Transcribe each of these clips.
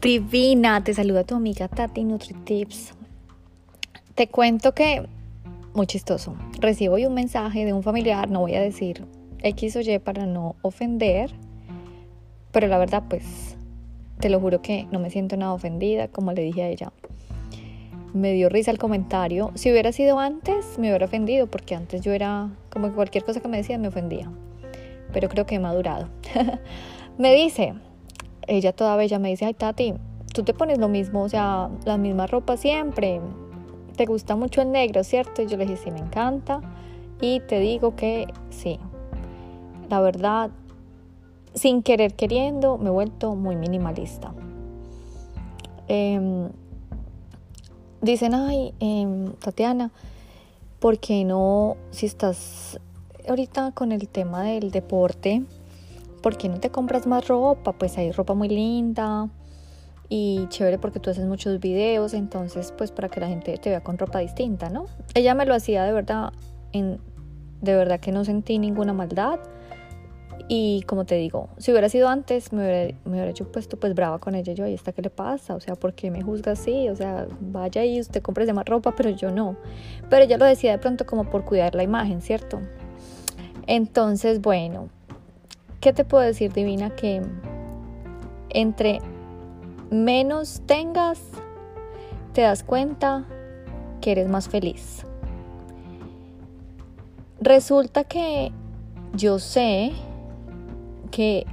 Divina, te saluda tu amiga Tati NutriTips. Te cuento que, muy chistoso, recibo hoy un mensaje de un familiar, no voy a decir X o Y para no ofender, pero la verdad pues te lo juro que no me siento nada ofendida, como le dije a ella. Me dio risa el comentario. Si hubiera sido antes, me hubiera ofendido, porque antes yo era como que cualquier cosa que me decían me ofendía. Pero creo que he madurado. me dice, ella toda bella me dice, ay Tati, tú te pones lo mismo, o sea, la misma ropa siempre. Te gusta mucho el negro, ¿cierto? Y yo le dije, sí, me encanta. Y te digo que sí. La verdad, sin querer queriendo, me he vuelto muy minimalista. Em, dicen, ay, em, Tatiana, ¿por qué no, si estás ahorita con el tema del deporte, ¿por qué no te compras más ropa? Pues hay ropa muy linda y chévere porque tú haces muchos videos, entonces pues para que la gente te vea con ropa distinta, ¿no? Ella me lo hacía de verdad, de verdad que no sentí ninguna maldad. Y como te digo, si hubiera sido antes, me hubiera, me hubiera hecho puesto pues brava con ella. Yo, ¿y esta qué le pasa? O sea, ¿por qué me juzga así? O sea, vaya y usted compre más ropa, pero yo no. Pero ella lo decía de pronto como por cuidar la imagen, ¿cierto? Entonces, bueno, ¿Qué te puedo decir, Divina? Que entre menos tengas, te das cuenta que eres más feliz. Resulta que yo sé que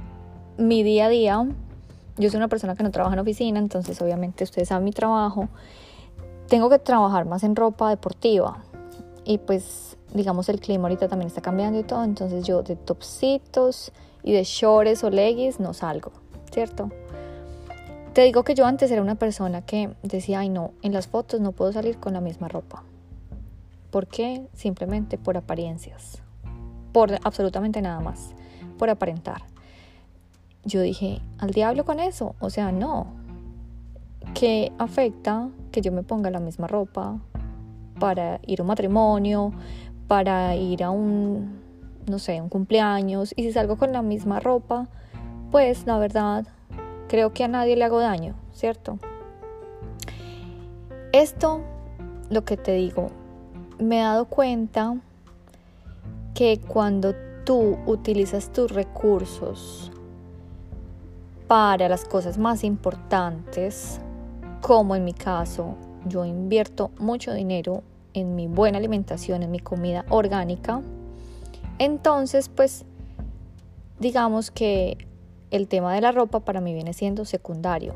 mi día a día, yo soy una persona que no trabaja en oficina, entonces obviamente ustedes saben mi trabajo, tengo que trabajar más en ropa deportiva y pues digamos el clima ahorita también está cambiando y todo, entonces yo de topsitos y de shorts o leggings no salgo, ¿cierto? Te digo que yo antes era una persona que decía, ay no, en las fotos no puedo salir con la misma ropa. ¿Por qué? Simplemente por apariencias, por absolutamente nada más, por aparentar. Yo dije, al diablo con eso, o sea, no. ¿Qué afecta que yo me ponga la misma ropa para ir a un matrimonio, para ir a un no sé, un cumpleaños y si salgo con la misma ropa, pues la verdad creo que a nadie le hago daño, ¿cierto? Esto, lo que te digo, me he dado cuenta que cuando tú utilizas tus recursos para las cosas más importantes, como en mi caso, yo invierto mucho dinero en mi buena alimentación, en mi comida orgánica, entonces, pues, digamos que el tema de la ropa para mí viene siendo secundario.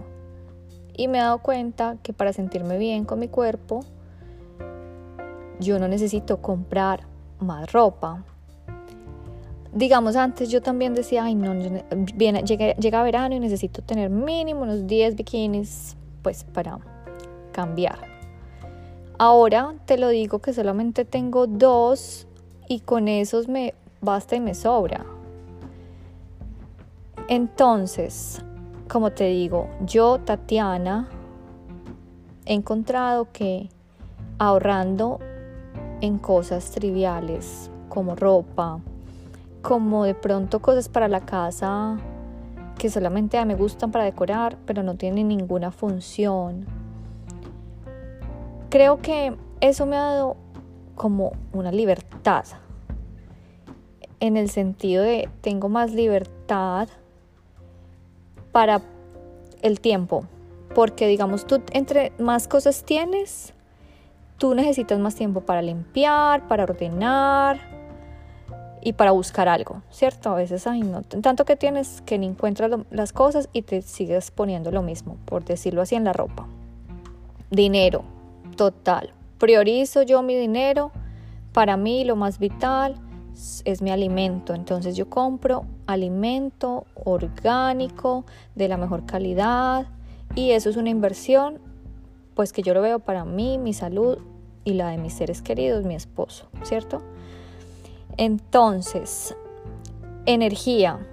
Y me he dado cuenta que para sentirme bien con mi cuerpo, yo no necesito comprar más ropa. Digamos, antes yo también decía, ay, no, viene, llega, verano y necesito tener mínimo unos 10 bikinis, pues para cambiar. Ahora te lo digo que solamente tengo dos y con esos me basta y me sobra. Entonces, como te digo, yo, Tatiana, he encontrado que ahorrando en cosas triviales como ropa, como de pronto cosas para la casa que solamente me gustan para decorar, pero no tienen ninguna función. Creo que eso me ha dado como una libertad en el sentido de tengo más libertad para el tiempo, porque digamos tú entre más cosas tienes, tú necesitas más tiempo para limpiar, para ordenar y para buscar algo, ¿cierto? A veces, hay no, tanto que tienes que ni encuentras las cosas y te sigues poniendo lo mismo, por decirlo así, en la ropa. Dinero, total. Priorizo yo mi dinero, para mí lo más vital es mi alimento. Entonces yo compro alimento orgánico de la mejor calidad y eso es una inversión pues que yo lo veo para mí, mi salud y la de mis seres queridos, mi esposo, ¿cierto? Entonces, energía.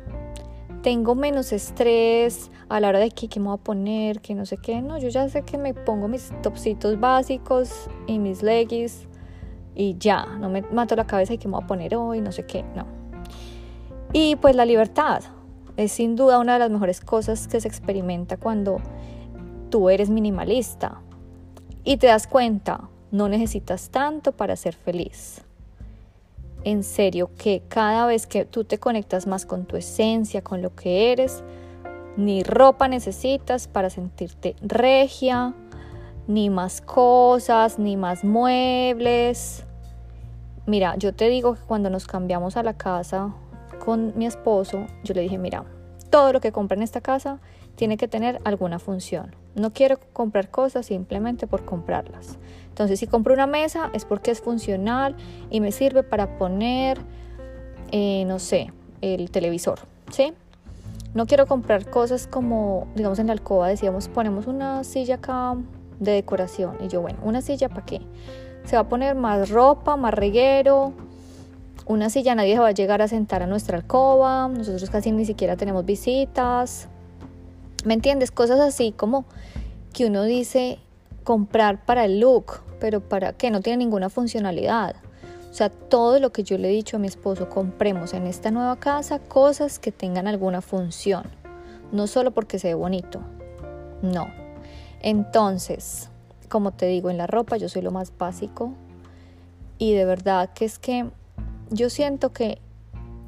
Tengo menos estrés a la hora de que, qué me voy a poner, que no sé qué. No, yo ya sé que me pongo mis topsitos básicos y mis leggings y ya, no me mato la cabeza y que me voy a poner hoy, no sé qué, no. Y pues la libertad es sin duda una de las mejores cosas que se experimenta cuando tú eres minimalista y te das cuenta, no necesitas tanto para ser feliz. En serio, que cada vez que tú te conectas más con tu esencia, con lo que eres, ni ropa necesitas para sentirte regia, ni más cosas, ni más muebles. Mira, yo te digo que cuando nos cambiamos a la casa con mi esposo, yo le dije, mira, todo lo que compra en esta casa tiene que tener alguna función. No quiero comprar cosas simplemente por comprarlas. Entonces, si compro una mesa es porque es funcional y me sirve para poner, eh, no sé, el televisor, ¿sí? No quiero comprar cosas como, digamos, en la alcoba decíamos, ponemos una silla acá de decoración. Y yo, bueno, ¿una silla para qué? Se va a poner más ropa, más reguero. Una silla nadie se va a llegar a sentar a nuestra alcoba. Nosotros casi ni siquiera tenemos visitas. ¿Me entiendes? Cosas así como que uno dice comprar para el look, pero para qué no tiene ninguna funcionalidad. O sea, todo lo que yo le he dicho a mi esposo, compremos en esta nueva casa cosas que tengan alguna función, no solo porque se ve bonito, no. Entonces, como te digo, en la ropa yo soy lo más básico y de verdad que es que yo siento que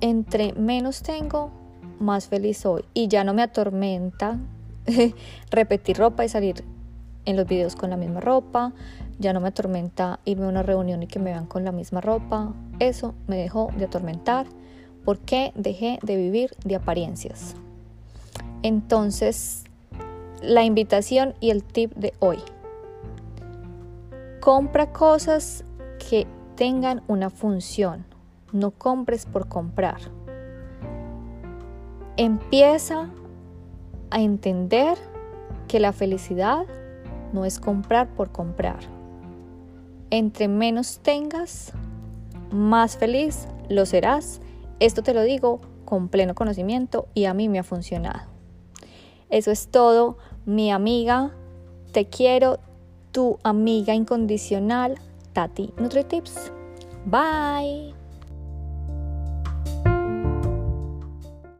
entre menos tengo, más feliz soy y ya no me atormenta repetir ropa y salir en los videos con la misma ropa, ya no me atormenta irme a una reunión y que me vean con la misma ropa. Eso me dejó de atormentar porque dejé de vivir de apariencias. Entonces, la invitación y el tip de hoy. Compra cosas que tengan una función. No compres por comprar. Empieza a entender que la felicidad no es comprar por comprar entre menos tengas, más feliz lo serás. Esto te lo digo con pleno conocimiento y a mí me ha funcionado. Eso es todo, mi amiga. Te quiero, tu amiga incondicional, Tati NutriTips. Bye.